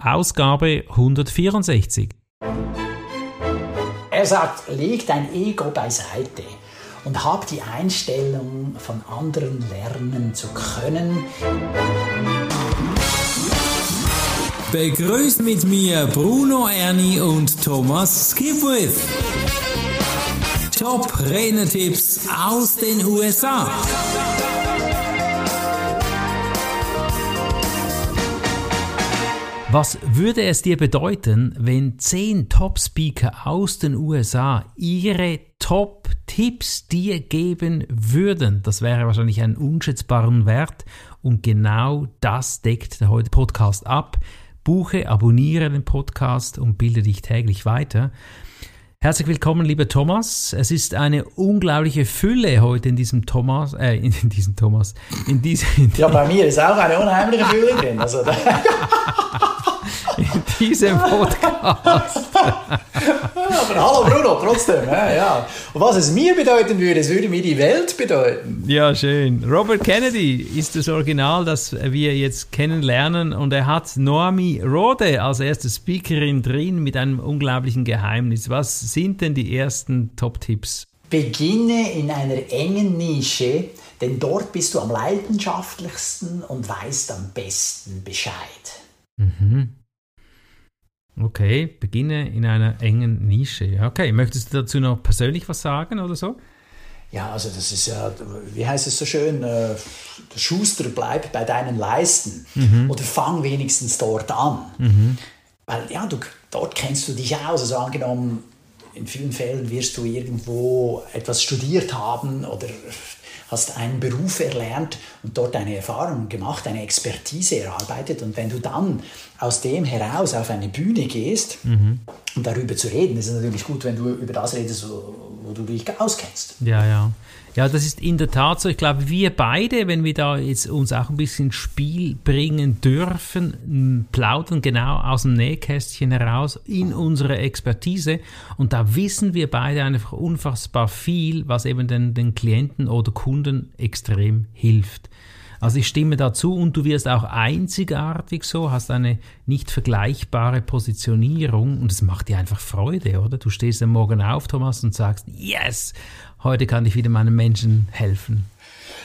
Ausgabe 164. Er sagt, leg dein Ego beiseite und hab die Einstellung, von anderen lernen zu können. Begrüßt mit mir Bruno Ernie und Thomas Skipwith. Top Rennertipps aus den USA. Was würde es dir bedeuten, wenn zehn Top-Speaker aus den USA ihre Top-Tipps dir geben würden? Das wäre wahrscheinlich einen unschätzbaren Wert und genau das deckt der heutige Podcast ab. Buche, abonniere den Podcast und bilde dich täglich weiter. Herzlich willkommen, lieber Thomas. Es ist eine unglaubliche Fülle heute in diesem Thomas, äh, in, in diesem Thomas, in diesem. ja, bei mir ist auch eine unheimliche Fülle drin. Also, in diesem Podcast. Aber hallo Bruno, trotzdem. Ja, ja. Und was es mir bedeuten würde, es würde mir die Welt bedeuten. Ja, schön. Robert Kennedy ist das Original, das wir jetzt kennenlernen. Und er hat Noami Rode als erste Speakerin drin mit einem unglaublichen Geheimnis. Was sind denn die ersten Top-Tipps? Beginne in einer engen Nische, denn dort bist du am leidenschaftlichsten und weißt am besten Bescheid. Mhm. Okay, beginne in einer engen Nische. Okay, möchtest du dazu noch persönlich was sagen oder so? Ja, also das ist ja, wie heißt es so schön, äh, der Schuster bleibt bei deinen Leisten mhm. oder fang wenigstens dort an. Mhm. Weil ja, du, dort kennst du dich aus. Also angenommen, in vielen Fällen wirst du irgendwo etwas studiert haben oder hast einen Beruf erlernt und dort eine Erfahrung gemacht, eine Expertise erarbeitet. Und wenn du dann aus dem heraus auf eine Bühne gehst, mhm. um darüber zu reden, ist es natürlich gut, wenn du über das redest, wo du dich auskennst. Ja, ja. Ja, das ist in der Tat so. Ich glaube, wir beide, wenn wir da jetzt uns auch ein bisschen Spiel bringen dürfen, plaudern genau aus dem Nähkästchen heraus in unsere Expertise. Und da wissen wir beide einfach unfassbar viel, was eben den, den Klienten oder Kunden extrem hilft. Also ich stimme dazu und du wirst auch einzigartig so, hast eine nicht vergleichbare Positionierung und es macht dir einfach Freude, oder? Du stehst am Morgen auf, Thomas, und sagst, yes, heute kann ich wieder meinen Menschen helfen.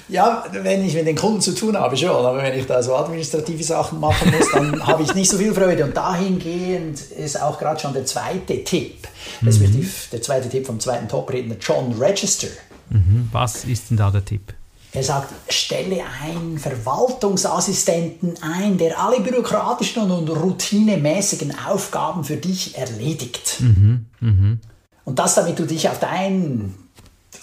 Ja, wenn ich mit den Kunden zu tun habe, schon. Aber wenn ich da so administrative Sachen machen muss, dann habe ich nicht so viel Freude. Und dahingehend ist auch gerade schon der zweite Tipp, respektive mhm. der zweite Tipp vom zweiten Top-Redner, John Register. Mhm. Was ist denn da der Tipp? Er sagt, stelle einen Verwaltungsassistenten ein, der alle bürokratischen und routinemäßigen Aufgaben für dich erledigt. Mhm, mh. Und das, damit du dich auf dein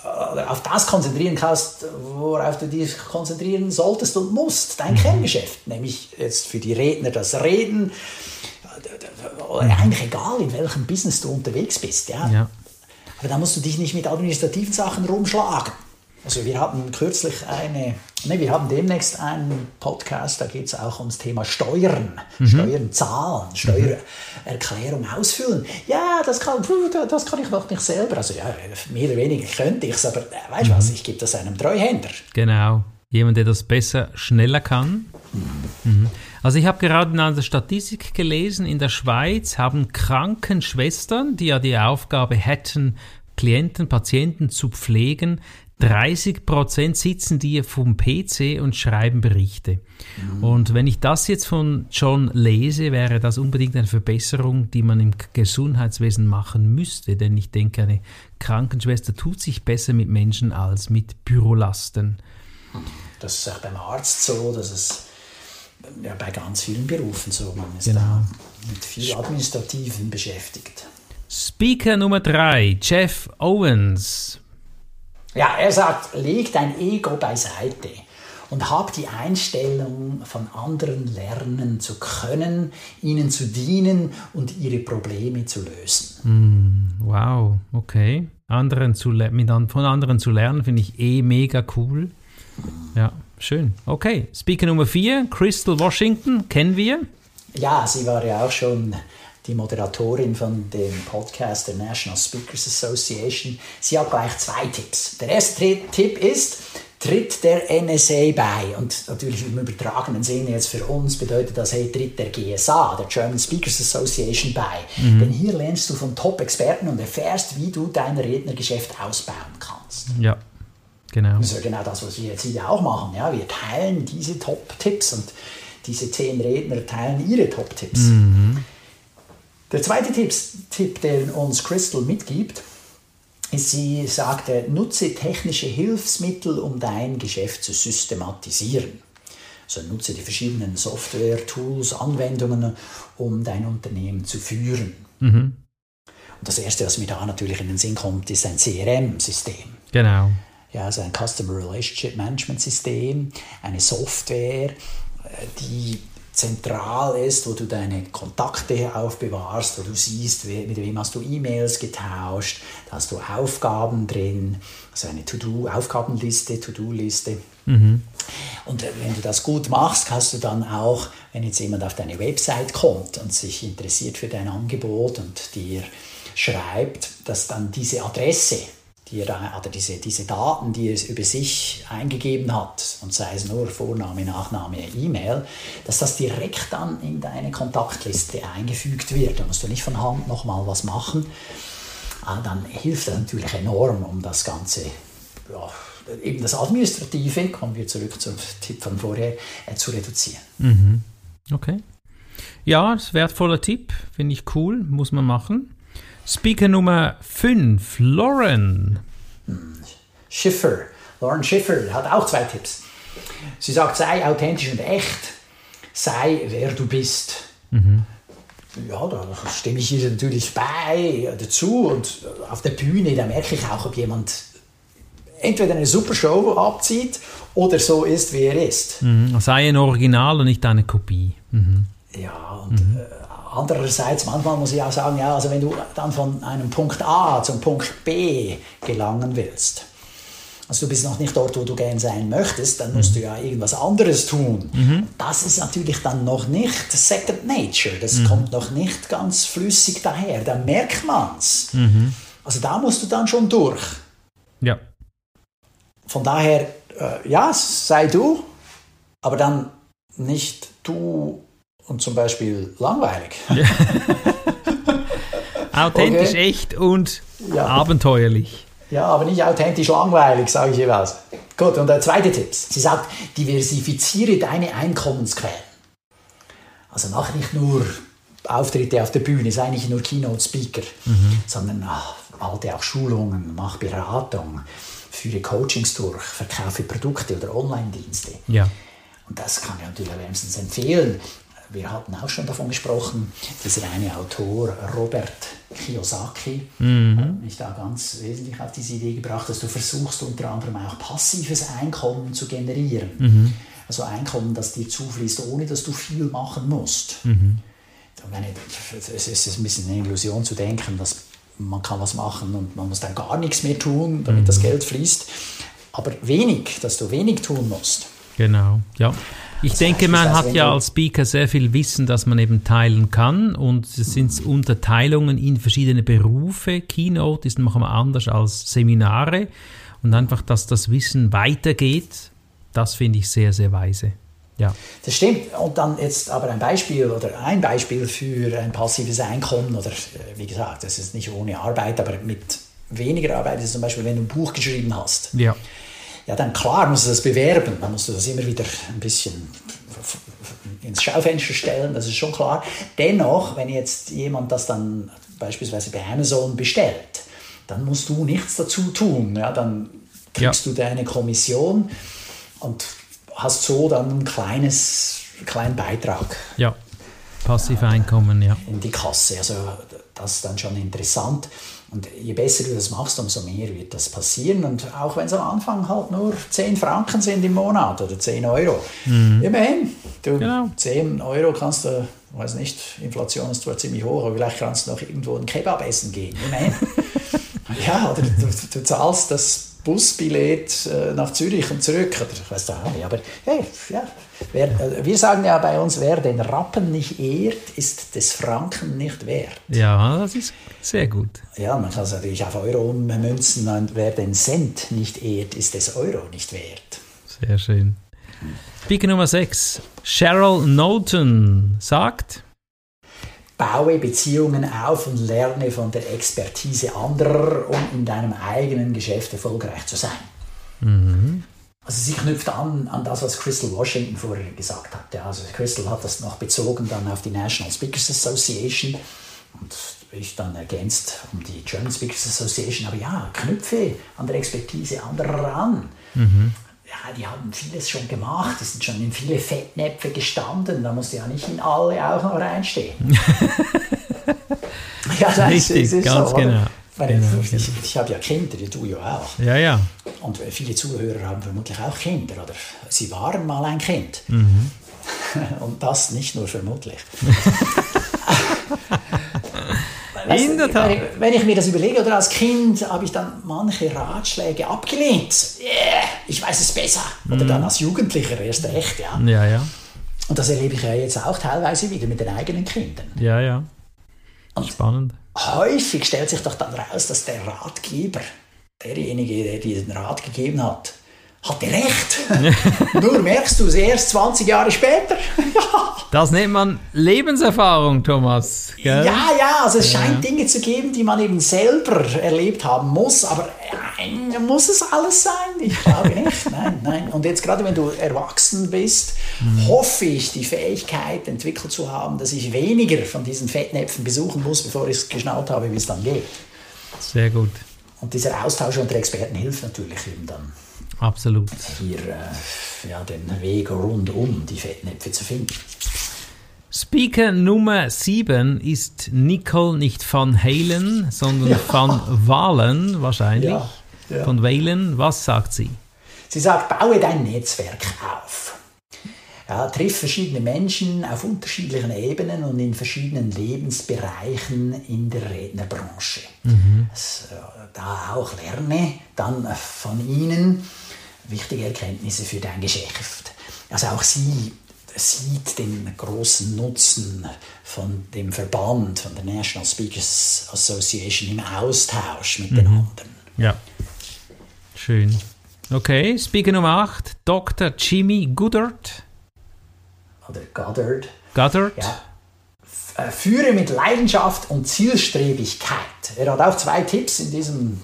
äh, auf das konzentrieren kannst, worauf du dich konzentrieren solltest und musst, dein mhm. Kerngeschäft, nämlich jetzt für die Redner das Reden, mhm. eigentlich egal, in welchem Business du unterwegs bist. Ja? ja. Aber da musst du dich nicht mit administrativen Sachen rumschlagen. Also wir hatten kürzlich eine, ne, wir haben demnächst einen Podcast, da geht es auch ums Thema Steuern, mhm. Steuern zahlen, Steuererklärung ausfüllen. Ja, das kann, das kann ich noch nicht selber. Also ja, mehr oder weniger könnte ich es, aber äh, weißt du mhm. was, ich gebe das einem Treuhänder. Genau, jemand, der das besser, schneller kann. Mhm. Also ich habe gerade in einer Statistik gelesen, in der Schweiz haben Krankenschwestern, die ja die Aufgabe hätten, Klienten, Patienten zu pflegen, 30 Prozent sitzen die vom PC und schreiben Berichte. Mhm. Und wenn ich das jetzt von John lese, wäre das unbedingt eine Verbesserung, die man im Gesundheitswesen machen müsste. Denn ich denke, eine Krankenschwester tut sich besser mit Menschen als mit Bürolasten. Das ist auch beim Arzt so, dass es ja, bei ganz vielen Berufen so. Man ist genau. mit viel Administrativen beschäftigt. Speaker Nummer 3, Jeff Owens. Ja, er sagt, leg dein Ego beiseite und hab die Einstellung, von anderen lernen zu können, ihnen zu dienen und ihre Probleme zu lösen. Mm, wow, okay. Anderen zu mit, von anderen zu lernen, finde ich eh mega cool. Ja, schön. Okay, Speaker Nummer 4, Crystal Washington, kennen wir? Ja, sie war ja auch schon die Moderatorin von dem Podcast der National Speakers Association. Sie hat gleich zwei Tipps. Der erste Tipp ist, tritt der NSA bei. Und natürlich im übertragenen Sinne jetzt für uns bedeutet das, hey, tritt der GSA, der German Speakers Association, bei. Mhm. Denn hier lernst du von Top-Experten und erfährst, wie du dein Rednergeschäft ausbauen kannst. Ja. Genau. Das ist ja genau das, was wir jetzt hier auch machen. Ja, wir teilen diese Top-Tipps und diese zehn Redner teilen ihre Top-Tipps. Mhm. Der zweite Tipp, den uns Crystal mitgibt, ist, sie sagte, nutze technische Hilfsmittel, um dein Geschäft zu systematisieren. Also nutze die verschiedenen Software, Tools, Anwendungen, um dein Unternehmen zu führen. Mhm. Und das Erste, was mir da natürlich in den Sinn kommt, ist ein CRM-System. Genau. Ja, also ein Customer Relationship Management System, eine Software, die zentral ist, wo du deine Kontakte aufbewahrst, wo du siehst, mit wem hast du E-Mails getauscht, da hast du Aufgaben drin, also eine To-Do-Aufgabenliste, To-Do-Liste. Mhm. Und wenn du das gut machst, kannst du dann auch, wenn jetzt jemand auf deine Website kommt und sich interessiert für dein Angebot und dir schreibt, dass dann diese Adresse die er, oder diese, diese Daten, die er über sich eingegeben hat, und sei es nur Vorname, Nachname, E-Mail, dass das direkt dann in deine Kontaktliste eingefügt wird. Da musst du nicht von Hand nochmal was machen. Ah, dann hilft das natürlich enorm, um das Ganze, ja, eben das Administrative, kommen wir zurück zum Tipp von vorher, äh, zu reduzieren. Mhm. Okay. Ja, das ist ein wertvoller Tipp, finde ich cool, muss man machen. Speaker Nummer 5, Lauren. Schiffer. Lauren Schiffer hat auch zwei Tipps. Sie sagt, sei authentisch und echt, sei wer du bist. Mhm. Ja, da stimme ich ihr natürlich bei dazu und auf der Bühne, da merke ich auch, ob jemand entweder eine super Show abzieht oder so ist, wie er ist. Mhm. Sei ein Original und nicht eine Kopie. Mhm. Ja, und mhm. äh, Andererseits, manchmal muss ich auch sagen, ja, also wenn du dann von einem Punkt A zum Punkt B gelangen willst, also du bist noch nicht dort, wo du gern sein möchtest, dann musst du ja irgendwas anderes tun. Mhm. Das ist natürlich dann noch nicht Second Nature, das mhm. kommt noch nicht ganz flüssig daher, da merkt man's. Mhm. Also da musst du dann schon durch. Ja. Von daher, äh, ja, sei du, aber dann nicht du und zum Beispiel langweilig. Ja. authentisch, okay. echt und ja. abenteuerlich. Ja, aber nicht authentisch langweilig, sage ich jeweils. Gut, und der zweite Tipp. Sie sagt, diversifiziere deine Einkommensquellen. Also mach nicht nur Auftritte auf der Bühne, sei nicht nur Keynote-Speaker, mhm. sondern ach, halte auch Schulungen, mach Beratung, führe Coachings durch, verkaufe Produkte oder Online-Dienste. Ja. Und das kann ich natürlich wärmstens empfehlen wir hatten auch schon davon gesprochen, dieser eine Autor Robert Kiyosaki mhm. hat mich da ganz wesentlich auf diese Idee gebracht, dass du versuchst unter anderem auch passives Einkommen zu generieren. Mhm. Also Einkommen, das dir zufließt, ohne dass du viel machen musst. Mhm. Meine, es ist ein bisschen eine Illusion zu denken, dass man kann was machen und man muss dann gar nichts mehr tun, damit das mhm. Geld fließt. Aber wenig, dass du wenig tun musst. Genau, ja. Ich denke, man hat ja als Speaker sehr viel Wissen, das man eben teilen kann und es sind Unterteilungen in verschiedene Berufe. Keynote ist noch mal anders als Seminare und einfach, dass das Wissen weitergeht, das finde ich sehr, sehr weise. Ja. Das stimmt. Und dann jetzt aber ein Beispiel oder ein Beispiel für ein passives Einkommen oder äh, wie gesagt, das ist nicht ohne Arbeit, aber mit weniger Arbeit ist zum Beispiel, wenn du ein Buch geschrieben hast. Ja ja, dann klar musst du das bewerben, dann musst du das immer wieder ein bisschen ins Schaufenster stellen, das ist schon klar. Dennoch, wenn jetzt jemand das dann beispielsweise bei Amazon bestellt, dann musst du nichts dazu tun. Ja, dann kriegst ja. du deine Kommission und hast so dann ein kleines, kleinen Beitrag. Ja, Passiveinkommen, ja. In die Kasse. Also das ist dann schon interessant. Und je besser du das machst, umso mehr wird das passieren. Und auch wenn es am Anfang halt nur 10 Franken sind im Monat oder 10 Euro, mhm. immerhin, du, genau. 10 Euro kannst du, weiß nicht, Inflation ist zwar ziemlich hoch, aber vielleicht kannst du noch irgendwo einen Kebab essen gehen, immerhin. ja, oder du, du, zahlst das Busbillett äh, nach Zürich und zurück. Oder ich weiß auch nicht. Aber hey, ja. Wer, äh, wir sagen ja bei uns, wer den Rappen nicht ehrt, ist des Franken nicht wert. Ja, das ist sehr gut. Ja, man kann es natürlich auf Euro ummünzen. Und wer den Cent nicht ehrt, ist des Euro nicht wert. Sehr schön. Speaker Nummer 6. Cheryl Knowlton sagt, Baue Beziehungen auf und lerne von der Expertise anderer, um in deinem eigenen Geschäft erfolgreich zu sein. Mhm. Also sie knüpft an an das, was Crystal Washington vorher gesagt hat. Ja, also Crystal hat das noch bezogen dann auf die National Speakers Association und ich dann ergänzt um die German Speakers Association. Aber ja, knüpfe an der Expertise anderer an. Mhm ja, die haben vieles schon gemacht, die sind schon in viele Fettnäpfe gestanden, da musst du ja nicht in alle auch noch reinstehen. ja, das Richtig, ist, ist ganz so, genau. Genau, ich, genau. ich habe ja Kinder, du ja auch. Ja, ja. Und viele Zuhörer haben vermutlich auch Kinder oder sie waren mal ein Kind. Mhm. Und das nicht nur vermutlich. In der Tat. Wenn ich, mir das überlege, oder als Kind habe ich dann manche Ratschläge abgelehnt. Yeah, ich weiß es besser. Oder mhm. dann als Jugendlicher erst recht, ja. Ja, ja. Und das erlebe ich ja jetzt auch teilweise wieder mit den eigenen Kindern. Ja, ja. Und Spannend. Häufig stellt sich doch dann raus, dass der Ratgeber, derjenige, der diesen Rat gegeben hat, hatte recht. Nur merkst du es erst 20 Jahre später. das nennt man Lebenserfahrung, Thomas. Gell? Ja, ja, also es scheint ja. Dinge zu geben, die man eben selber erlebt haben muss, aber nein, muss es alles sein? Ich glaube nicht. Nein, nein. Und jetzt gerade wenn du erwachsen bist, mhm. hoffe ich, die Fähigkeit entwickelt zu haben, dass ich weniger von diesen Fettnäpfen besuchen muss, bevor ich es geschnallt habe, wie es dann geht. Sehr gut. Und dieser Austausch unter Experten hilft natürlich eben dann. Absolut. Hier äh, ja, den Weg rundum die Fettnäpfe zu finden. Speaker Nummer 7 ist Nicole nicht van Halen, sondern ja. van Walen wahrscheinlich. Ja, ja. Von Walen. Was sagt sie? Sie sagt, baue dein Netzwerk auf. Ja, triff verschiedene Menschen auf unterschiedlichen Ebenen und in verschiedenen Lebensbereichen in der Rednerbranche. Mhm. Äh, da auch lerne dann von ihnen wichtige Erkenntnisse für dein Geschäft. Also auch sie sieht den großen Nutzen von dem Verband, von der National Speakers Association im Austausch mit mhm. den anderen. Ja, schön. Okay, Speaker Nummer 8, Dr. Jimmy Goddard. Oder Goddard. Goddard. Ja. Äh, führe mit Leidenschaft und Zielstrebigkeit. Er hat auch zwei Tipps in diesem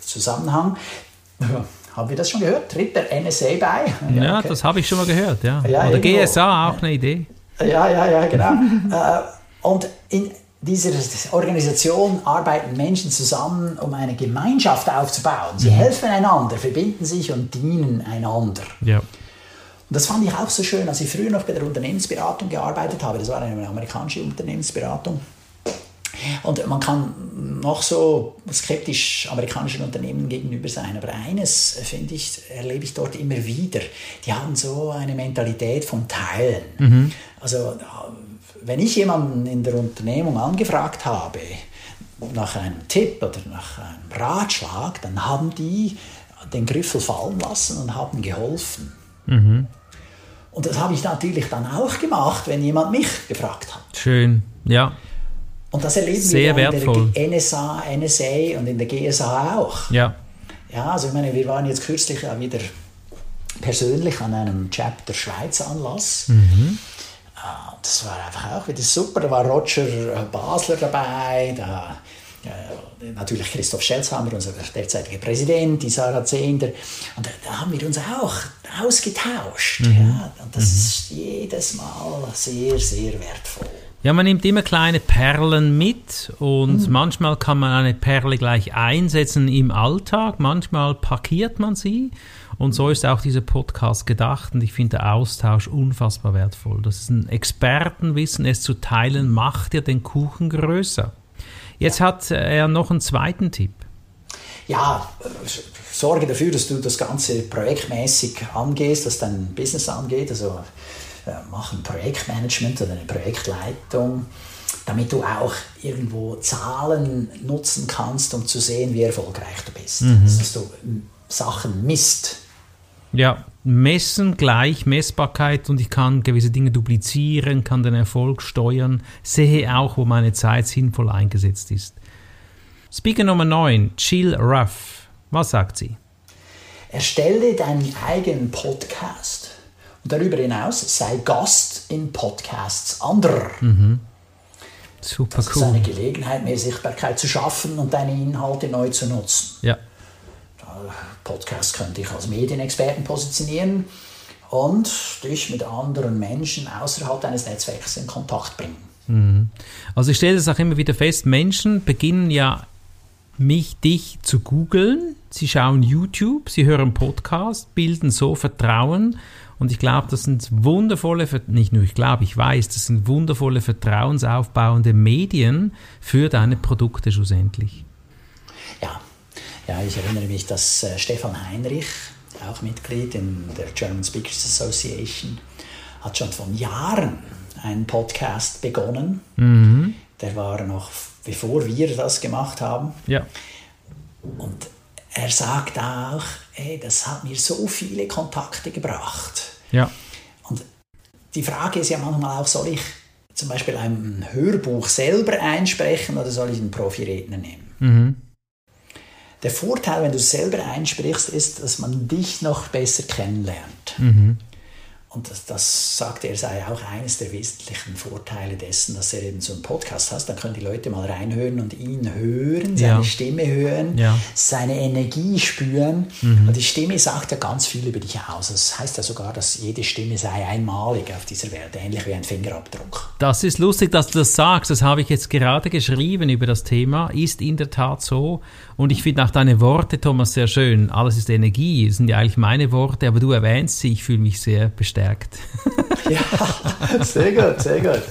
Zusammenhang. Haben wir das schon gehört? Tritt der NSA bei? Ja, ja okay. das habe ich schon mal gehört, ja. ja Oder irgendwo. GSA, auch eine Idee. Ja, ja, ja, genau. Äh, und in dieser Organisation arbeiten Menschen zusammen, um eine Gemeinschaft aufzubauen. Sie mhm. helfen einander, verbinden sich und dienen einander. Ja. Und das fand ich auch so schön, als ich früher noch bei der Unternehmensberatung gearbeitet habe. Das war eine amerikanische Unternehmensberatung. Und man kann noch so skeptisch amerikanischen Unternehmen gegenüber sein, aber eines finde ich, erlebe ich dort immer wieder. Die haben so eine Mentalität vom Teilen. Mhm. Also wenn ich jemanden in der Unternehmung angefragt habe nach einem Tipp oder nach einem Ratschlag, dann haben die den Griffel fallen lassen und haben geholfen. Mhm. Und das habe ich natürlich dann auch gemacht, wenn jemand mich gefragt hat. Schön, ja. Und das erleben Sehr wir wertvoll. in der NSA, NSA und in der GSA auch. Ja. Ja, also ich meine, wir waren jetzt kürzlich auch wieder persönlich an einem Chapter Schweiz Anlass. Mhm. Ah, das war einfach auch wieder super. Da war Roger Basler dabei, da äh, natürlich Christoph Schelzhammer, unser derzeitiger Präsident, die Sarah Zehnder. Und da, da, haben wir uns auch ausgetauscht. Mhm. Ja. Und das mhm. ist jedes Mal sehr, sehr wertvoll. Ja, man nimmt immer kleine Perlen mit und mhm. manchmal kann man eine Perle gleich einsetzen im Alltag, manchmal parkiert man sie und so ist auch dieser Podcast gedacht und ich finde der Austausch unfassbar wertvoll. Das ist ein Expertenwissen, es zu teilen macht ja den Kuchen größer. Jetzt ja. hat er noch einen zweiten Tipp. Ja, sorge dafür, dass du das Ganze projektmäßig angehst, was dein Business angeht. Also machen Projektmanagement oder eine Projektleitung, damit du auch irgendwo Zahlen nutzen kannst, um zu sehen, wie erfolgreich du bist. Mhm. Dass du Sachen misst. Ja, messen gleich Messbarkeit und ich kann gewisse Dinge duplizieren, kann den Erfolg steuern, sehe auch, wo meine Zeit sinnvoll eingesetzt ist. Speaker Nummer 9, Jill Ruff. Was sagt sie? Erstelle deinen eigenen Podcast darüber hinaus sei Gast in Podcasts anderer. Mhm. Super das cool. ist eine Gelegenheit, mehr Sichtbarkeit zu schaffen und deine Inhalte neu zu nutzen. Ja. Podcast könnte ich als Medienexperten positionieren und dich mit anderen Menschen außerhalb deines Netzwerks in Kontakt bringen. Mhm. Also ich stelle das auch immer wieder fest, Menschen beginnen ja mich, dich zu googeln. Sie schauen YouTube, sie hören Podcast, bilden so Vertrauen. Und ich glaube, das sind wundervolle, nicht nur ich glaube, ich weiß, das sind wundervolle vertrauensaufbauende Medien für deine Produkte schlussendlich. Ja, ja ich erinnere mich, dass äh, Stefan Heinrich, auch Mitglied in der German Speakers Association, hat schon vor Jahren einen Podcast begonnen. Mhm. Der war noch bevor wir das gemacht haben. Ja. Und er sagt auch, ey, das hat mir so viele Kontakte gebracht. Ja. Und die Frage ist ja manchmal auch, soll ich zum Beispiel ein Hörbuch selber einsprechen oder soll ich einen Profi-Redner nehmen? Mhm. Der Vorteil, wenn du es selber einsprichst, ist, dass man dich noch besser kennenlernt. Mhm. Und das, das sagt er, sei auch eines der wesentlichen Vorteile dessen, dass er eben so einen Podcast hat. Dann können die Leute mal reinhören und ihn hören, seine ja. Stimme hören, ja. seine Energie spüren. Mhm. Und die Stimme sagt ja ganz viel über dich aus. Das heißt ja sogar, dass jede Stimme sei einmalig auf dieser Welt, ähnlich wie ein Fingerabdruck. Das ist lustig, dass du das sagst. Das habe ich jetzt gerade geschrieben über das Thema. Ist in der Tat so. Und ich finde auch deine Worte, Thomas, sehr schön. Alles ist Energie. Das sind ja eigentlich meine Worte, aber du erwähnst sie. Ich fühle mich sehr bestärkt. ja, sehr gut, sehr gut.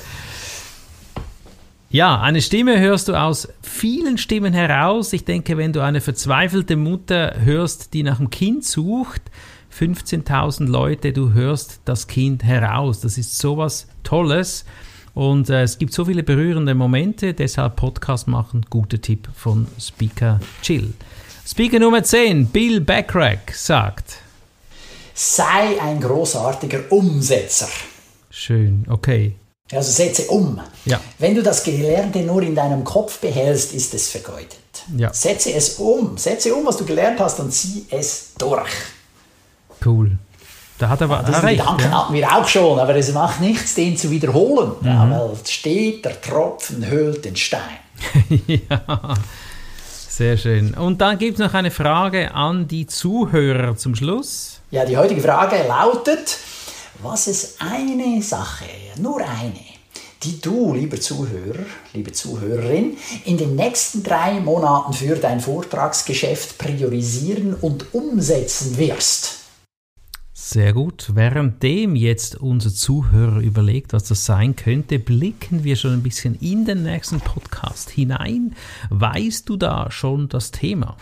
Ja, eine Stimme hörst du aus vielen Stimmen heraus. Ich denke, wenn du eine verzweifelte Mutter hörst, die nach einem Kind sucht, 15.000 Leute, du hörst das Kind heraus. Das ist sowas Tolles. Und äh, es gibt so viele berührende Momente, deshalb Podcast machen, guter Tipp von Speaker Chill. Speaker Nummer 10, Bill Backrack sagt: Sei ein großartiger Umsetzer. Schön, okay. Also setze um. Ja. Wenn du das Gelernte nur in deinem Kopf behältst, ist es vergeudet. Ja. Setze es um. Setze um, was du gelernt hast und zieh es durch. Cool. Da hat er aber ja, recht. Gedanken ja. hatten wir auch schon, aber es macht nichts, den zu wiederholen. Mhm. Ja, weil steht, der Tropfen höhlt den Stein. ja, sehr schön. Und dann gibt es noch eine Frage an die Zuhörer zum Schluss. Ja, die heutige Frage lautet, was ist eine Sache, nur eine, die du, lieber Zuhörer, liebe Zuhörerin, in den nächsten drei Monaten für dein Vortragsgeschäft priorisieren und umsetzen wirst? Sehr gut. Währenddem jetzt unser Zuhörer überlegt, was das sein könnte, blicken wir schon ein bisschen in den nächsten Podcast hinein. Weißt du da schon das Thema?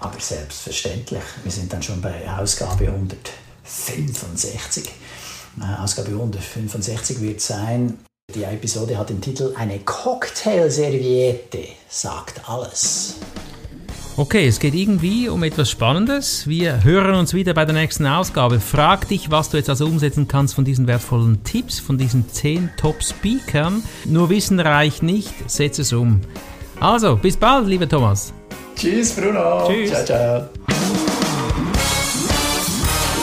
Aber selbstverständlich. Wir sind dann schon bei Ausgabe 165. Äh, Ausgabe 165 wird sein, die Episode hat den Titel Eine Cocktailserviette sagt alles. Okay, es geht irgendwie um etwas Spannendes. Wir hören uns wieder bei der nächsten Ausgabe. Frag dich, was du jetzt also umsetzen kannst von diesen wertvollen Tipps, von diesen 10 Top-Speakern. Nur Wissen reicht nicht, setz es um. Also, bis bald, lieber Thomas. Tschüss, Bruno. Tschüss. Ciao, ciao.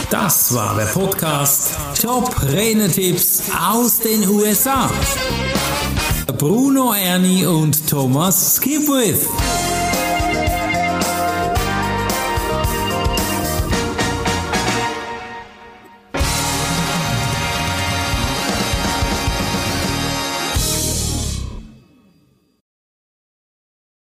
Das war der Podcast Top Renetipps aus den USA. Bruno Ernie und Thomas Skipwith.